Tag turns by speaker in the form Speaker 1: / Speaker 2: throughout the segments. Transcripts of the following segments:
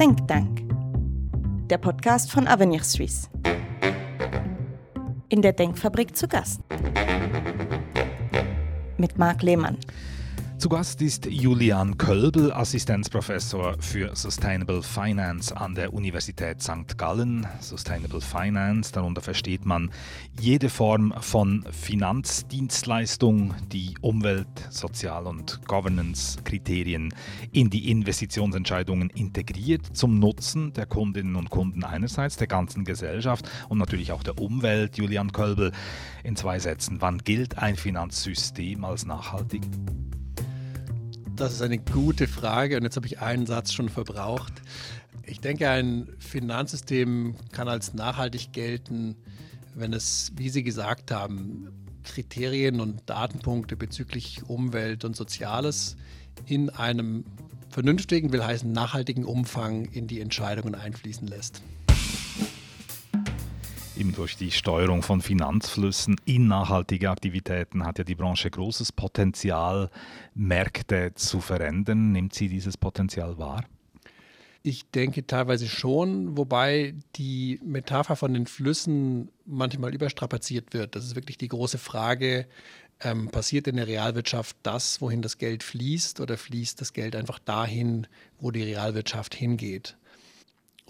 Speaker 1: Denktank, der Podcast von Avenir Suisse. In der Denkfabrik zu Gast. Mit Marc Lehmann.
Speaker 2: Zu Gast ist Julian Kölbel, Assistenzprofessor für Sustainable Finance an der Universität St. Gallen. Sustainable Finance, darunter versteht man jede Form von Finanzdienstleistung, die Umwelt-, Sozial- und Governance-Kriterien in die Investitionsentscheidungen integriert, zum Nutzen der Kundinnen und Kunden einerseits, der ganzen Gesellschaft und natürlich auch der Umwelt. Julian Kölbel, in zwei Sätzen, wann gilt ein Finanzsystem als nachhaltig?
Speaker 3: Das ist eine gute Frage und jetzt habe ich einen Satz schon verbraucht. Ich denke, ein Finanzsystem kann als nachhaltig gelten, wenn es, wie Sie gesagt haben, Kriterien und Datenpunkte bezüglich Umwelt und Soziales in einem vernünftigen, will heißen nachhaltigen Umfang in die Entscheidungen einfließen lässt
Speaker 2: eben durch die Steuerung von Finanzflüssen in nachhaltige Aktivitäten hat ja die Branche großes Potenzial, Märkte zu verändern. Nimmt sie dieses Potenzial wahr?
Speaker 3: Ich denke teilweise schon, wobei die Metapher von den Flüssen manchmal überstrapaziert wird. Das ist wirklich die große Frage, ähm, passiert in der Realwirtschaft das, wohin das Geld fließt, oder fließt das Geld einfach dahin, wo die Realwirtschaft hingeht?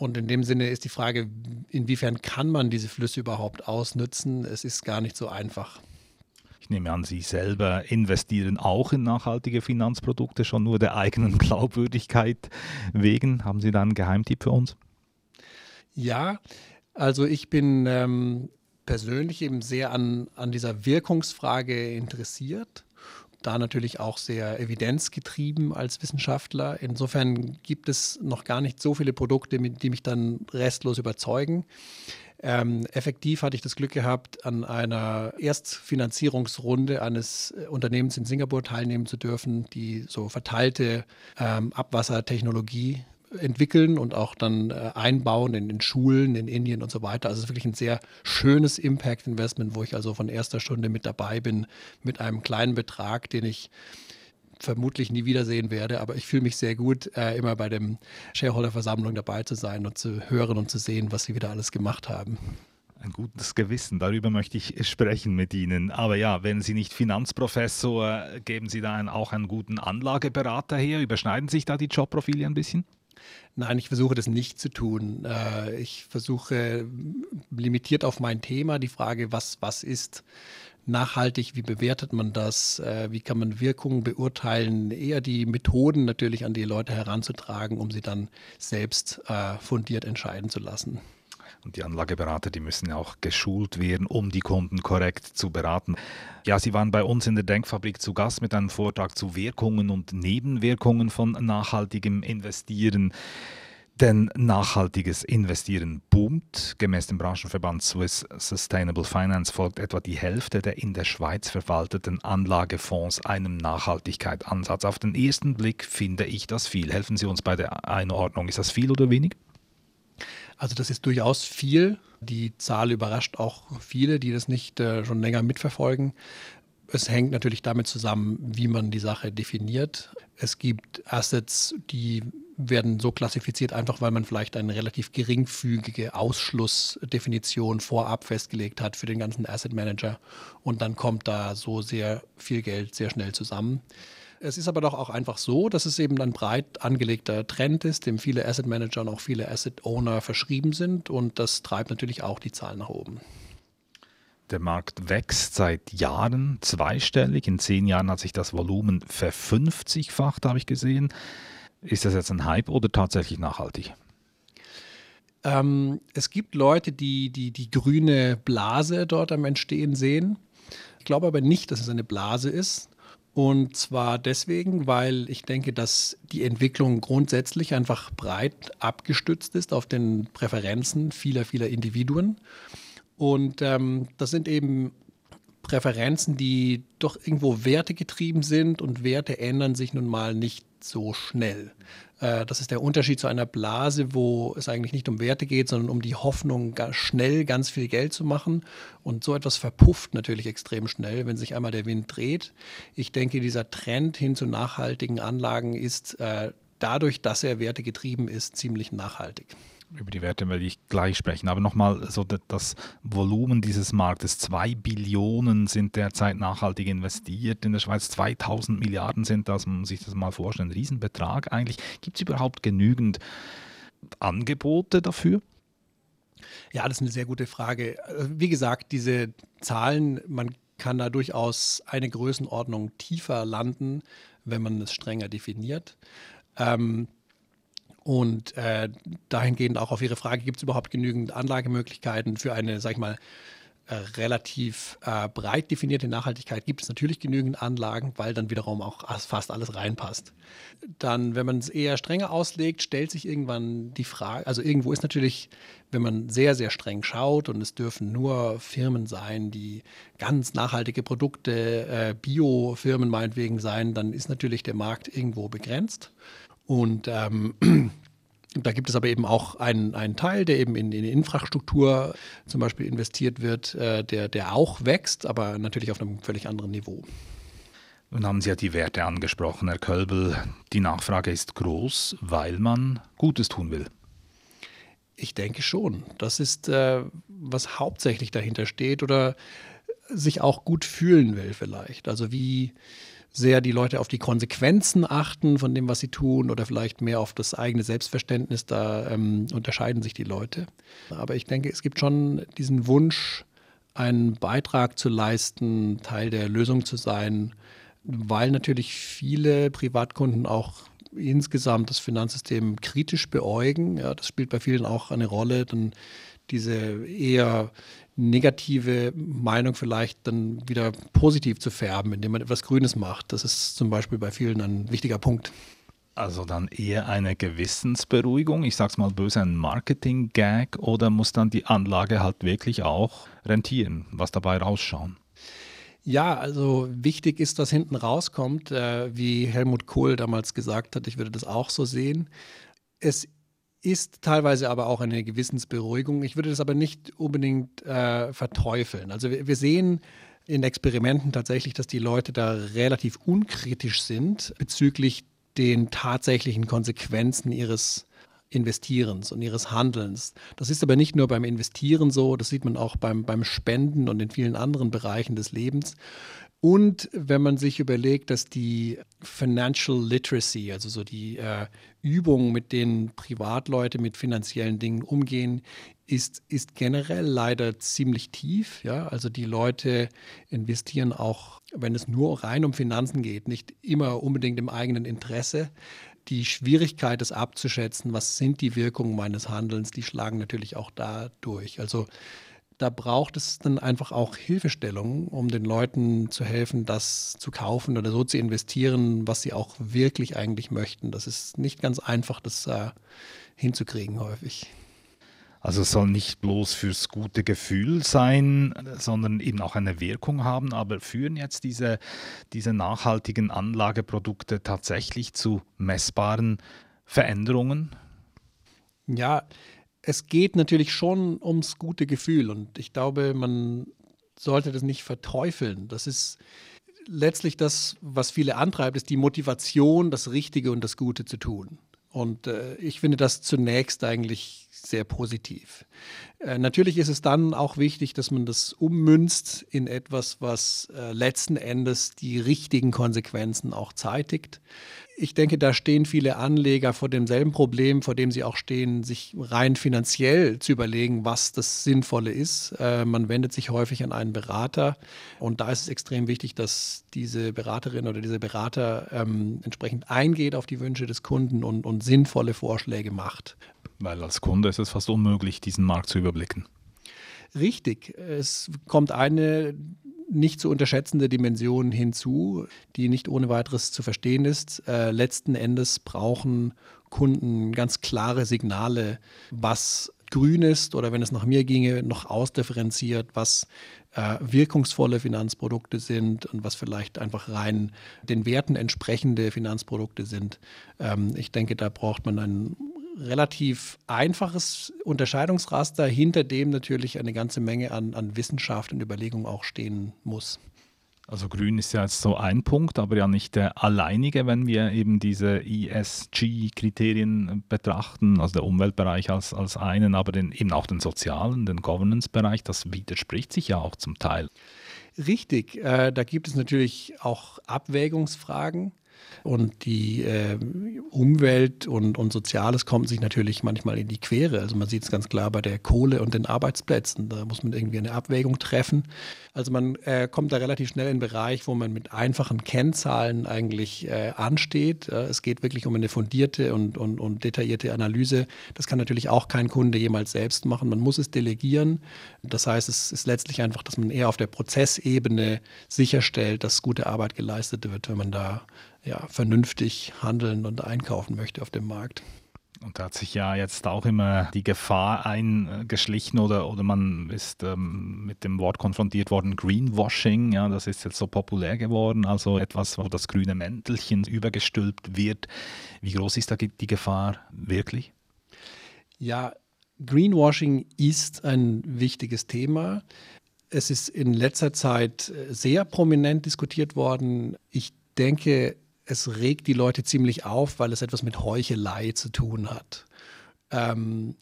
Speaker 3: Und in dem Sinne ist die Frage, inwiefern kann man diese Flüsse überhaupt ausnutzen? Es ist gar nicht so einfach.
Speaker 2: Ich nehme an, Sie selber investieren auch in nachhaltige Finanzprodukte, schon nur der eigenen Glaubwürdigkeit wegen. Haben Sie da einen Geheimtipp für uns?
Speaker 3: Ja, also ich bin ähm, persönlich eben sehr an, an dieser Wirkungsfrage interessiert da natürlich auch sehr evidenzgetrieben als Wissenschaftler. Insofern gibt es noch gar nicht so viele Produkte, die mich dann restlos überzeugen. Ähm, effektiv hatte ich das Glück gehabt, an einer Erstfinanzierungsrunde eines äh, Unternehmens in Singapur teilnehmen zu dürfen, die so verteilte ähm, Abwassertechnologie entwickeln und auch dann äh, einbauen in den Schulen in Indien und so weiter. Also es ist wirklich ein sehr schönes Impact-Investment, wo ich also von erster Stunde mit dabei bin, mit einem kleinen Betrag, den ich vermutlich nie wiedersehen werde, aber ich fühle mich sehr gut, äh, immer bei dem Shareholder-Versammlung dabei zu sein und zu hören und zu sehen, was sie wieder alles gemacht haben.
Speaker 2: Ein gutes Gewissen, darüber möchte ich sprechen mit Ihnen. Aber ja, wenn Sie nicht Finanzprofessor, geben Sie da auch einen guten Anlageberater her? Überschneiden sich da die Jobprofile ein bisschen?
Speaker 3: Nein, ich versuche das nicht zu tun. Äh, ich versuche limitiert auf mein Thema die Frage, was, was ist nachhaltig, wie bewertet man das, äh, wie kann man Wirkungen beurteilen, eher die Methoden natürlich an die Leute heranzutragen, um sie dann selbst äh, fundiert entscheiden zu lassen.
Speaker 2: Und die Anlageberater, die müssen auch geschult werden, um die Kunden korrekt zu beraten. Ja, Sie waren bei uns in der Denkfabrik zu Gast mit einem Vortrag zu Wirkungen und Nebenwirkungen von nachhaltigem Investieren. Denn nachhaltiges Investieren boomt. Gemäß dem Branchenverband Swiss Sustainable Finance folgt etwa die Hälfte der in der Schweiz verwalteten Anlagefonds einem Nachhaltigkeitsansatz. Auf den ersten Blick finde ich das viel. Helfen Sie uns bei der Einordnung. Ist das viel oder wenig?
Speaker 3: Also das ist durchaus viel. Die Zahl überrascht auch viele, die das nicht äh, schon länger mitverfolgen. Es hängt natürlich damit zusammen, wie man die Sache definiert. Es gibt Assets, die werden so klassifiziert, einfach weil man vielleicht eine relativ geringfügige Ausschlussdefinition vorab festgelegt hat für den ganzen Asset Manager. Und dann kommt da so sehr viel Geld sehr schnell zusammen. Es ist aber doch auch einfach so, dass es eben ein breit angelegter Trend ist, dem viele Asset Manager und auch viele Asset Owner verschrieben sind und das treibt natürlich auch die Zahlen nach oben.
Speaker 2: Der Markt wächst seit Jahren zweistellig. In zehn Jahren hat sich das Volumen verfünfzigfacht, habe ich gesehen. Ist das jetzt ein Hype oder tatsächlich nachhaltig?
Speaker 3: Ähm, es gibt Leute, die, die die grüne Blase dort am Entstehen sehen. Ich glaube aber nicht, dass es eine Blase ist. Und zwar deswegen, weil ich denke, dass die Entwicklung grundsätzlich einfach breit abgestützt ist auf den Präferenzen vieler, vieler Individuen. Und ähm, das sind eben Präferenzen, die doch irgendwo wertegetrieben sind und Werte ändern sich nun mal nicht so schnell. Äh, das ist der Unterschied zu einer Blase, wo es eigentlich nicht um Werte geht, sondern um die Hoffnung, schnell ganz viel Geld zu machen. Und so etwas verpufft natürlich extrem schnell, wenn sich einmal der Wind dreht. Ich denke, dieser Trend hin zu nachhaltigen Anlagen ist äh, dadurch, dass er wertegetrieben ist, ziemlich nachhaltig.
Speaker 2: Über die Werte werde ich gleich sprechen. Aber nochmal, so das Volumen dieses Marktes, zwei Billionen sind derzeit nachhaltig investiert in der Schweiz, 2000 Milliarden sind das, man muss sich das mal vorstellen, ein Riesenbetrag eigentlich. Gibt es überhaupt genügend Angebote dafür?
Speaker 3: Ja, das ist eine sehr gute Frage. Wie gesagt, diese Zahlen, man kann da durchaus eine Größenordnung tiefer landen, wenn man es strenger definiert. Ähm, und äh, dahingehend auch auf Ihre Frage, gibt es überhaupt genügend Anlagemöglichkeiten für eine, sag ich mal, äh, relativ äh, breit definierte Nachhaltigkeit gibt es natürlich genügend Anlagen, weil dann wiederum auch fast alles reinpasst. Dann, wenn man es eher strenger auslegt, stellt sich irgendwann die Frage, also irgendwo ist natürlich, wenn man sehr, sehr streng schaut und es dürfen nur Firmen sein, die ganz nachhaltige Produkte, äh, Bio-Firmen meinetwegen sein, dann ist natürlich der Markt irgendwo begrenzt. Und ähm, da gibt es aber eben auch einen, einen Teil, der eben in, in Infrastruktur zum Beispiel investiert wird, äh, der, der auch wächst, aber natürlich auf einem völlig anderen Niveau.
Speaker 2: Nun haben Sie ja die Werte angesprochen, Herr Kölbel. Die Nachfrage ist groß, weil man Gutes tun will.
Speaker 3: Ich denke schon. Das ist, äh, was hauptsächlich dahinter steht oder sich auch gut fühlen will vielleicht. Also wie, sehr die Leute auf die Konsequenzen achten von dem, was sie tun oder vielleicht mehr auf das eigene Selbstverständnis. Da ähm, unterscheiden sich die Leute. Aber ich denke, es gibt schon diesen Wunsch, einen Beitrag zu leisten, Teil der Lösung zu sein, weil natürlich viele Privatkunden auch insgesamt das Finanzsystem kritisch beäugen. Ja, das spielt bei vielen auch eine Rolle. Dann diese eher negative Meinung vielleicht dann wieder positiv zu färben, indem man etwas Grünes macht. Das ist zum Beispiel bei vielen ein wichtiger Punkt.
Speaker 2: Also dann eher eine Gewissensberuhigung, ich sag's mal böse, ein Marketing-Gag oder muss dann die Anlage halt wirklich auch rentieren, was dabei rausschauen?
Speaker 3: Ja, also wichtig ist, was hinten rauskommt, äh, wie Helmut Kohl damals gesagt hat, ich würde das auch so sehen. Es ist teilweise aber auch eine Gewissensberuhigung. Ich würde das aber nicht unbedingt äh, verteufeln. Also wir, wir, sehen in Experimenten tatsächlich, dass die Leute da relativ unkritisch sind bezüglich den tatsächlichen Konsequenzen ihres Investierens und ihres Handelns. Das ist aber nicht nur beim Investieren so, das sieht man auch beim, beim Spenden und in vielen anderen Bereichen des Lebens. Und wenn man sich überlegt, dass die Financial Literacy, also so die äh, Übung, mit denen Privatleute mit finanziellen Dingen umgehen, ist, ist generell leider ziemlich tief. Ja? Also die Leute investieren auch, wenn es nur rein um Finanzen geht, nicht immer unbedingt im eigenen Interesse. Die Schwierigkeit, es abzuschätzen, was sind die Wirkungen meines Handelns, die schlagen natürlich auch da durch. Also da braucht es dann einfach auch Hilfestellung, um den Leuten zu helfen, das zu kaufen oder so zu investieren, was sie auch wirklich eigentlich möchten. Das ist nicht ganz einfach, das äh, hinzukriegen häufig.
Speaker 2: Also es soll nicht bloß fürs gute Gefühl sein, sondern eben auch eine Wirkung haben. Aber führen jetzt diese, diese nachhaltigen Anlageprodukte tatsächlich zu messbaren Veränderungen?
Speaker 3: Ja, es geht natürlich schon ums gute Gefühl und ich glaube, man sollte das nicht verteufeln. Das ist letztlich das, was viele antreibt, ist die Motivation, das Richtige und das Gute zu tun. Und äh, ich finde das zunächst eigentlich sehr positiv. Äh, natürlich ist es dann auch wichtig, dass man das ummünzt in etwas, was äh, letzten Endes die richtigen Konsequenzen auch zeitigt ich denke, da stehen viele Anleger vor demselben Problem, vor dem sie auch stehen, sich rein finanziell zu überlegen, was das Sinnvolle ist. Äh, man wendet sich häufig an einen Berater und da ist es extrem wichtig, dass diese Beraterin oder dieser Berater ähm, entsprechend eingeht auf die Wünsche des Kunden und, und sinnvolle Vorschläge macht.
Speaker 2: Weil als Kunde ist es fast unmöglich, diesen Markt zu überblicken.
Speaker 3: Richtig. Es kommt eine nicht zu unterschätzende Dimension hinzu, die nicht ohne weiteres zu verstehen ist. Äh, letzten Endes brauchen Kunden ganz klare Signale, was grün ist oder wenn es nach mir ginge, noch ausdifferenziert, was äh, wirkungsvolle Finanzprodukte sind und was vielleicht einfach rein den Werten entsprechende Finanzprodukte sind. Ähm, ich denke, da braucht man einen relativ einfaches Unterscheidungsraster, hinter dem natürlich eine ganze Menge an, an Wissenschaft und Überlegung auch stehen muss.
Speaker 2: Also grün ist ja jetzt so ein Punkt, aber ja nicht der alleinige, wenn wir eben diese ESG-Kriterien betrachten, also der Umweltbereich als, als einen, aber den, eben auch den sozialen, den Governance-Bereich, das widerspricht sich ja auch zum Teil.
Speaker 3: Richtig, äh, da gibt es natürlich auch Abwägungsfragen. Und die äh, Umwelt und, und Soziales kommt sich natürlich manchmal in die Quere. Also man sieht es ganz klar bei der Kohle und den Arbeitsplätzen. Da muss man irgendwie eine Abwägung treffen. Also man äh, kommt da relativ schnell in einen Bereich, wo man mit einfachen Kennzahlen eigentlich äh, ansteht. es geht wirklich um eine fundierte und, und, und detaillierte Analyse. Das kann natürlich auch kein Kunde jemals selbst machen. Man muss es delegieren. Das heißt, es ist letztlich einfach, dass man eher auf der Prozessebene sicherstellt, dass gute Arbeit geleistet wird, wenn man da ja, vernünftig handeln und einkaufen möchte auf dem Markt.
Speaker 2: Und da hat sich ja jetzt auch immer die Gefahr eingeschlichen oder, oder man ist ähm, mit dem Wort konfrontiert worden, Greenwashing, ja, das ist jetzt so populär geworden, also etwas, wo das grüne Mäntelchen übergestülpt wird. Wie groß ist da die Gefahr wirklich?
Speaker 3: Ja, Greenwashing ist ein wichtiges Thema. Es ist in letzter Zeit sehr prominent diskutiert worden. Ich denke, es regt die Leute ziemlich auf, weil es etwas mit Heuchelei zu tun hat. Ähm,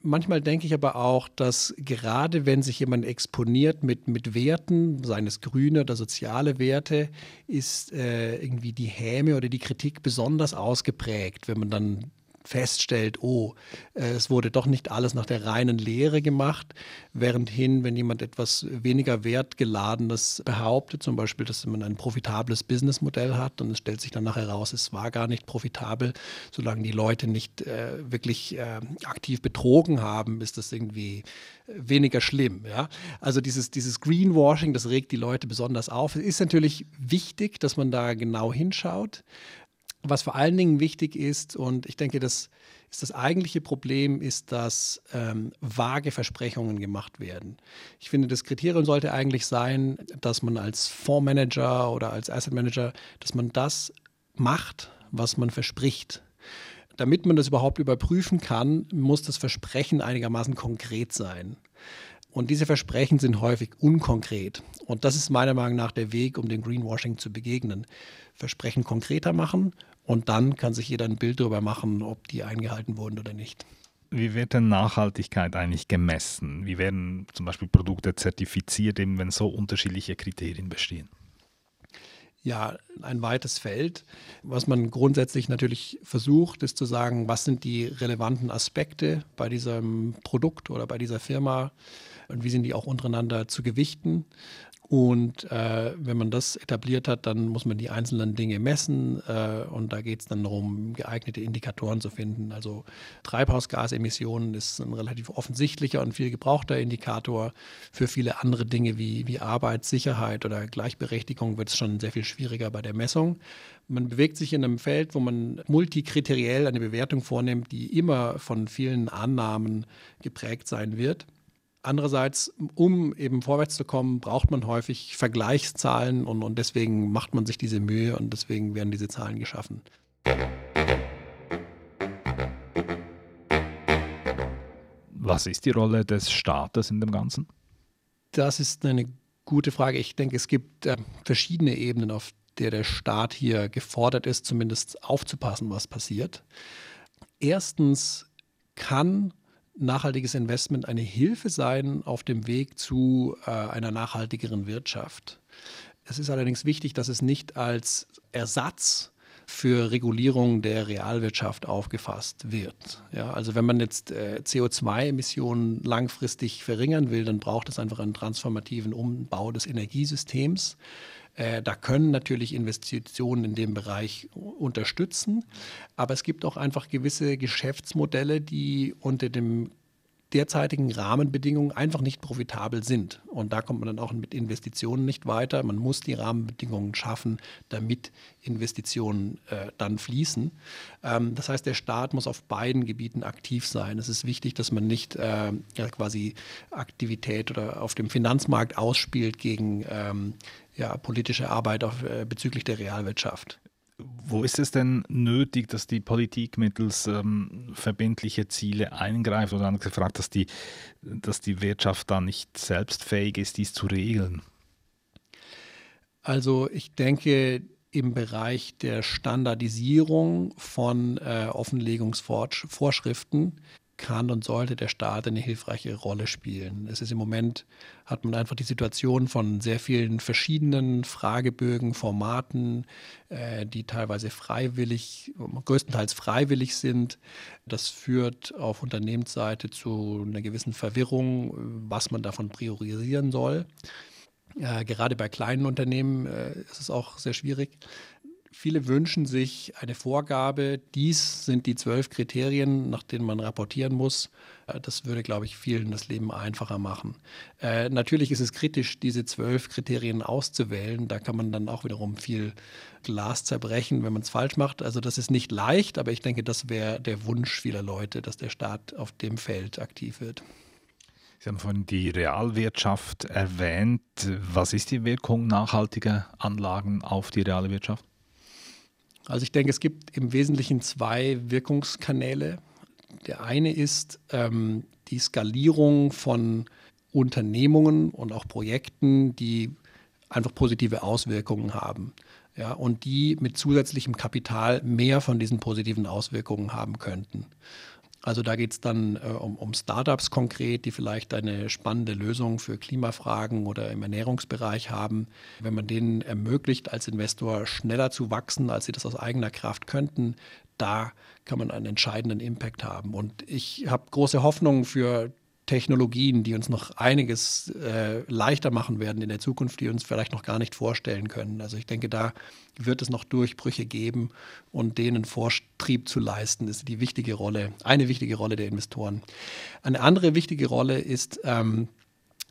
Speaker 3: manchmal denke ich aber auch, dass gerade wenn sich jemand exponiert mit, mit Werten, seines grüne oder soziale Werte, ist äh, irgendwie die Häme oder die Kritik besonders ausgeprägt, wenn man dann feststellt, oh, äh, es wurde doch nicht alles nach der reinen Lehre gemacht, währendhin, wenn jemand etwas weniger wertgeladenes behauptet, zum Beispiel, dass man ein profitables Businessmodell hat und es stellt sich dann nachher heraus, es war gar nicht profitabel, solange die Leute nicht äh, wirklich äh, aktiv betrogen haben, ist das irgendwie weniger schlimm. Ja? Also dieses, dieses Greenwashing, das regt die Leute besonders auf. Es ist natürlich wichtig, dass man da genau hinschaut. Was vor allen Dingen wichtig ist, und ich denke, das ist das eigentliche Problem, ist, dass ähm, vage Versprechungen gemacht werden. Ich finde, das Kriterium sollte eigentlich sein, dass man als Fondsmanager oder als Asset Manager, dass man das macht, was man verspricht. Damit man das überhaupt überprüfen kann, muss das Versprechen einigermaßen konkret sein. Und diese Versprechen sind häufig unkonkret. Und das ist meiner Meinung nach der Weg, um dem Greenwashing zu begegnen. Versprechen konkreter machen und dann kann sich jeder ein Bild darüber machen, ob die eingehalten wurden oder nicht.
Speaker 2: Wie wird denn Nachhaltigkeit eigentlich gemessen? Wie werden zum Beispiel Produkte zertifiziert, eben wenn so unterschiedliche Kriterien bestehen?
Speaker 3: Ja, ein weites Feld. Was man grundsätzlich natürlich versucht, ist zu sagen, was sind die relevanten Aspekte bei diesem Produkt oder bei dieser Firma und wie sind die auch untereinander zu gewichten. Und äh, wenn man das etabliert hat, dann muss man die einzelnen Dinge messen. Äh, und da geht es dann darum, geeignete Indikatoren zu finden. Also Treibhausgasemissionen ist ein relativ offensichtlicher und viel gebrauchter Indikator. Für viele andere Dinge wie, wie Arbeit, Sicherheit oder Gleichberechtigung wird es schon sehr viel schwieriger bei der Messung. Man bewegt sich in einem Feld, wo man multikriteriell eine Bewertung vornimmt, die immer von vielen Annahmen geprägt sein wird. Andererseits, um eben vorwärts zu kommen, braucht man häufig Vergleichszahlen und, und deswegen macht man sich diese Mühe und deswegen werden diese Zahlen geschaffen.
Speaker 2: Was ist die Rolle des Staates in dem Ganzen?
Speaker 3: Das ist eine gute Frage. Ich denke, es gibt äh, verschiedene Ebenen, auf der der Staat hier gefordert ist, zumindest aufzupassen, was passiert. Erstens kann nachhaltiges Investment eine Hilfe sein auf dem Weg zu äh, einer nachhaltigeren Wirtschaft. Es ist allerdings wichtig, dass es nicht als Ersatz für Regulierung der Realwirtschaft aufgefasst wird. Ja, also wenn man jetzt äh, CO2-Emissionen langfristig verringern will, dann braucht es einfach einen transformativen Umbau des Energiesystems. Äh, da können natürlich Investitionen in dem Bereich unterstützen, aber es gibt auch einfach gewisse Geschäftsmodelle, die unter dem derzeitigen Rahmenbedingungen einfach nicht profitabel sind. Und da kommt man dann auch mit Investitionen nicht weiter. Man muss die Rahmenbedingungen schaffen, damit Investitionen äh, dann fließen. Ähm, das heißt, der Staat muss auf beiden Gebieten aktiv sein. Es ist wichtig, dass man nicht äh, ja, quasi Aktivität oder auf dem Finanzmarkt ausspielt gegen ähm, ja, politische Arbeit auf, äh, bezüglich der Realwirtschaft.
Speaker 2: Wo ist es denn nötig, dass die Politik mittels ähm, verbindliche Ziele eingreift oder anders gefragt, dass die, dass die Wirtschaft da nicht selbst fähig ist, dies zu regeln?
Speaker 3: Also ich denke, im Bereich der Standardisierung von äh, Offenlegungsvorschriften kann und sollte der Staat eine hilfreiche Rolle spielen. Es ist im Moment, hat man einfach die Situation von sehr vielen verschiedenen Fragebögen, Formaten, äh, die teilweise freiwillig, größtenteils freiwillig sind. Das führt auf Unternehmensseite zu einer gewissen Verwirrung, was man davon priorisieren soll. Äh, gerade bei kleinen Unternehmen äh, ist es auch sehr schwierig. Viele wünschen sich eine Vorgabe, dies sind die zwölf Kriterien, nach denen man rapportieren muss. Äh, das würde, glaube ich, vielen das Leben einfacher machen. Äh, natürlich ist es kritisch, diese zwölf Kriterien auszuwählen. Da kann man dann auch wiederum viel Glas zerbrechen, wenn man es falsch macht. Also das ist nicht leicht, aber ich denke, das wäre der Wunsch vieler Leute, dass der Staat auf dem Feld aktiv wird.
Speaker 2: Sie haben vorhin die Realwirtschaft erwähnt. Was ist die Wirkung nachhaltiger Anlagen auf die reale Wirtschaft?
Speaker 3: Also ich denke, es gibt im Wesentlichen zwei Wirkungskanäle. Der eine ist ähm, die Skalierung von Unternehmungen und auch Projekten, die einfach positive Auswirkungen haben. Ja, und die mit zusätzlichem Kapital mehr von diesen positiven Auswirkungen haben könnten. Also da geht es dann äh, um, um Startups konkret, die vielleicht eine spannende Lösung für Klimafragen oder im Ernährungsbereich haben. Wenn man denen ermöglicht, als Investor schneller zu wachsen, als sie das aus eigener Kraft könnten, da kann man einen entscheidenden Impact haben. Und ich habe große Hoffnung für Technologien, die uns noch einiges äh, leichter machen werden in der Zukunft, die uns vielleicht noch gar nicht vorstellen können. Also ich denke, da wird es noch Durchbrüche geben und denen Vortrieb zu leisten, ist die wichtige Rolle, eine wichtige Rolle der Investoren. Eine andere wichtige Rolle ist ähm,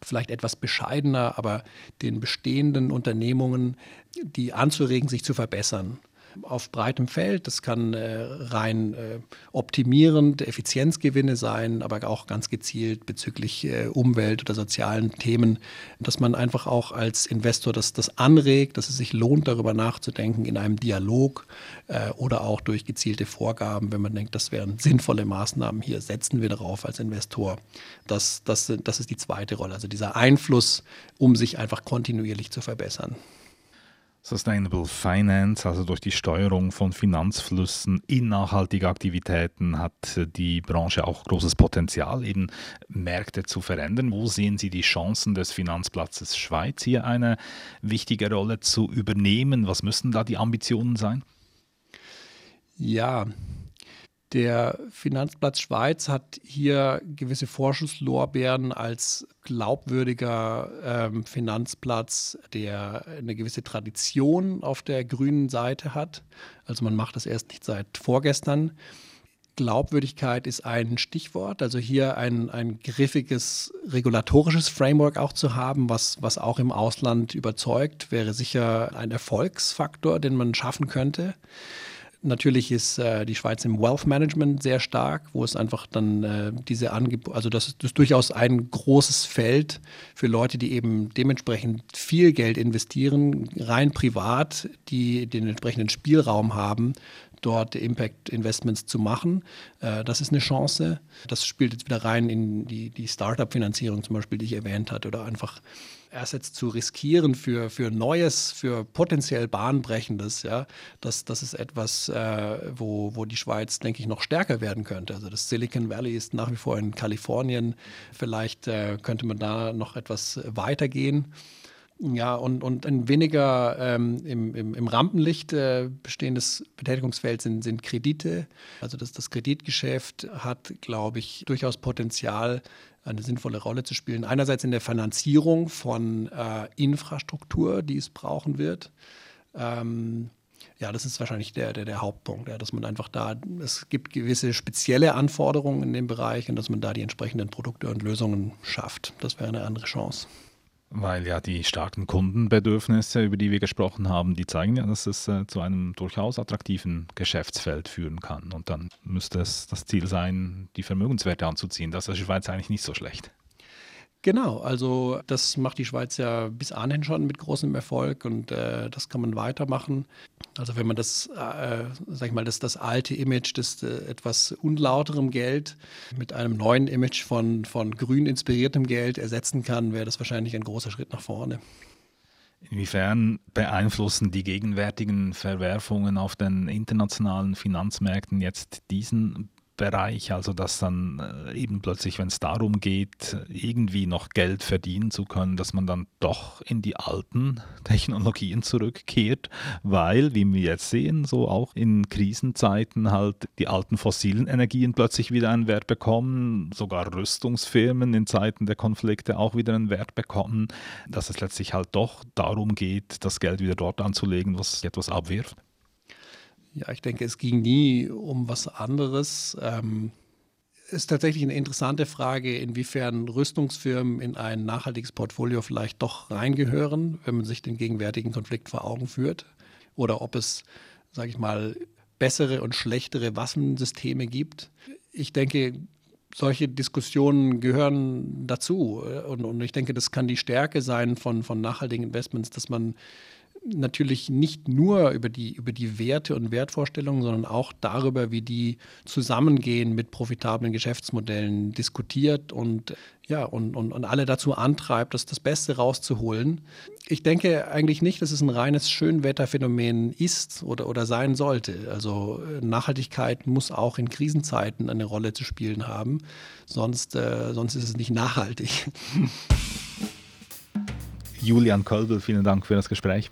Speaker 3: vielleicht etwas bescheidener, aber den bestehenden Unternehmungen, die anzuregen, sich zu verbessern auf breitem Feld. Das kann äh, rein äh, optimierend Effizienzgewinne sein, aber auch ganz gezielt bezüglich äh, Umwelt- oder sozialen Themen, dass man einfach auch als Investor das, das anregt, dass es sich lohnt, darüber nachzudenken in einem Dialog äh, oder auch durch gezielte Vorgaben, wenn man denkt, das wären sinnvolle Maßnahmen. Hier setzen wir darauf als Investor. Das, das, das ist die zweite Rolle, also dieser Einfluss, um sich einfach kontinuierlich zu verbessern.
Speaker 2: Sustainable Finance, also durch die Steuerung von Finanzflüssen in nachhaltige Aktivitäten, hat die Branche auch großes Potenzial, eben Märkte zu verändern. Wo sehen Sie die Chancen des Finanzplatzes Schweiz hier eine wichtige Rolle zu übernehmen? Was müssen da die Ambitionen sein?
Speaker 3: Ja, der Finanzplatz Schweiz hat hier gewisse Vorschusslorbeeren als glaubwürdiger ähm, Finanzplatz, der eine gewisse Tradition auf der grünen Seite hat. Also man macht das erst nicht seit vorgestern. Glaubwürdigkeit ist ein Stichwort, also hier ein, ein griffiges regulatorisches Framework auch zu haben, was, was auch im Ausland überzeugt, wäre sicher ein Erfolgsfaktor, den man schaffen könnte. Natürlich ist äh, die Schweiz im Wealth Management sehr stark, wo es einfach dann äh, diese Angebote, also das, das, ist durchaus ein großes Feld für Leute, die eben dementsprechend viel Geld investieren, rein privat, die den entsprechenden Spielraum haben, dort Impact Investments zu machen. Äh, das ist eine Chance. Das spielt jetzt wieder rein in die, die Startup-Finanzierung zum Beispiel, die ich erwähnt hatte, oder einfach Assets zu riskieren für, für Neues, für potenziell Bahnbrechendes, ja, das, das ist etwas, äh, wo, wo die Schweiz, denke ich, noch stärker werden könnte. Also das Silicon Valley ist nach wie vor in Kalifornien. Vielleicht äh, könnte man da noch etwas weitergehen. Ja, und, und ein weniger ähm, im, im, im, Rampenlicht äh, bestehendes Betätigungsfeld sind, sind Kredite. Also das, das Kreditgeschäft hat, glaube ich, durchaus Potenzial, eine sinnvolle Rolle zu spielen. Einerseits in der Finanzierung von äh, Infrastruktur, die es brauchen wird. Ähm, ja, das ist wahrscheinlich der, der, der Hauptpunkt, ja, dass man einfach da, es gibt gewisse spezielle Anforderungen in dem Bereich und dass man da die entsprechenden Produkte und Lösungen schafft. Das wäre eine andere Chance.
Speaker 2: Weil ja die starken Kundenbedürfnisse, über die wir gesprochen haben, die zeigen ja, dass es äh, zu einem durchaus attraktiven Geschäftsfeld führen kann. Und dann müsste es das Ziel sein, die Vermögenswerte anzuziehen. Das ist der Schweiz eigentlich nicht so schlecht.
Speaker 3: Genau, also das macht die Schweiz ja bis anhin schon mit großem Erfolg und äh, das kann man weitermachen. Also wenn man das, äh, sag ich mal, das, das alte Image des äh, etwas unlauterem Geld mit einem neuen Image von, von grün inspiriertem Geld ersetzen kann, wäre das wahrscheinlich ein großer Schritt nach vorne.
Speaker 2: Inwiefern beeinflussen die gegenwärtigen Verwerfungen auf den internationalen Finanzmärkten jetzt diesen Bereich, also dass dann äh, eben plötzlich, wenn es darum geht, irgendwie noch Geld verdienen zu können, dass man dann doch in die alten Technologien zurückkehrt, weil, wie wir jetzt sehen, so auch in Krisenzeiten halt die alten fossilen Energien plötzlich wieder einen Wert bekommen, sogar Rüstungsfirmen in Zeiten der Konflikte auch wieder einen Wert bekommen, dass es letztlich halt doch darum geht, das Geld wieder dort anzulegen, was etwas abwirft.
Speaker 3: Ja, ich denke, es ging nie um was anderes. Ähm, ist tatsächlich eine interessante Frage, inwiefern Rüstungsfirmen in ein nachhaltiges Portfolio vielleicht doch reingehören, wenn man sich den gegenwärtigen Konflikt vor Augen führt. Oder ob es, sage ich mal, bessere und schlechtere Waffensysteme gibt. Ich denke, solche Diskussionen gehören dazu. Und, und ich denke, das kann die Stärke sein von, von nachhaltigen Investments, dass man natürlich nicht nur über die, über die Werte und Wertvorstellungen, sondern auch darüber, wie die zusammengehen mit profitablen Geschäftsmodellen diskutiert und ja, und, und, und alle dazu antreibt, das, das Beste rauszuholen. Ich denke eigentlich nicht, dass es ein reines Schönwetterphänomen ist oder, oder sein sollte. Also äh, Nachhaltigkeit muss auch in Krisenzeiten eine Rolle zu spielen haben, sonst, äh, sonst ist es nicht nachhaltig.
Speaker 2: Julian Kolbel, vielen Dank für das Gespräch.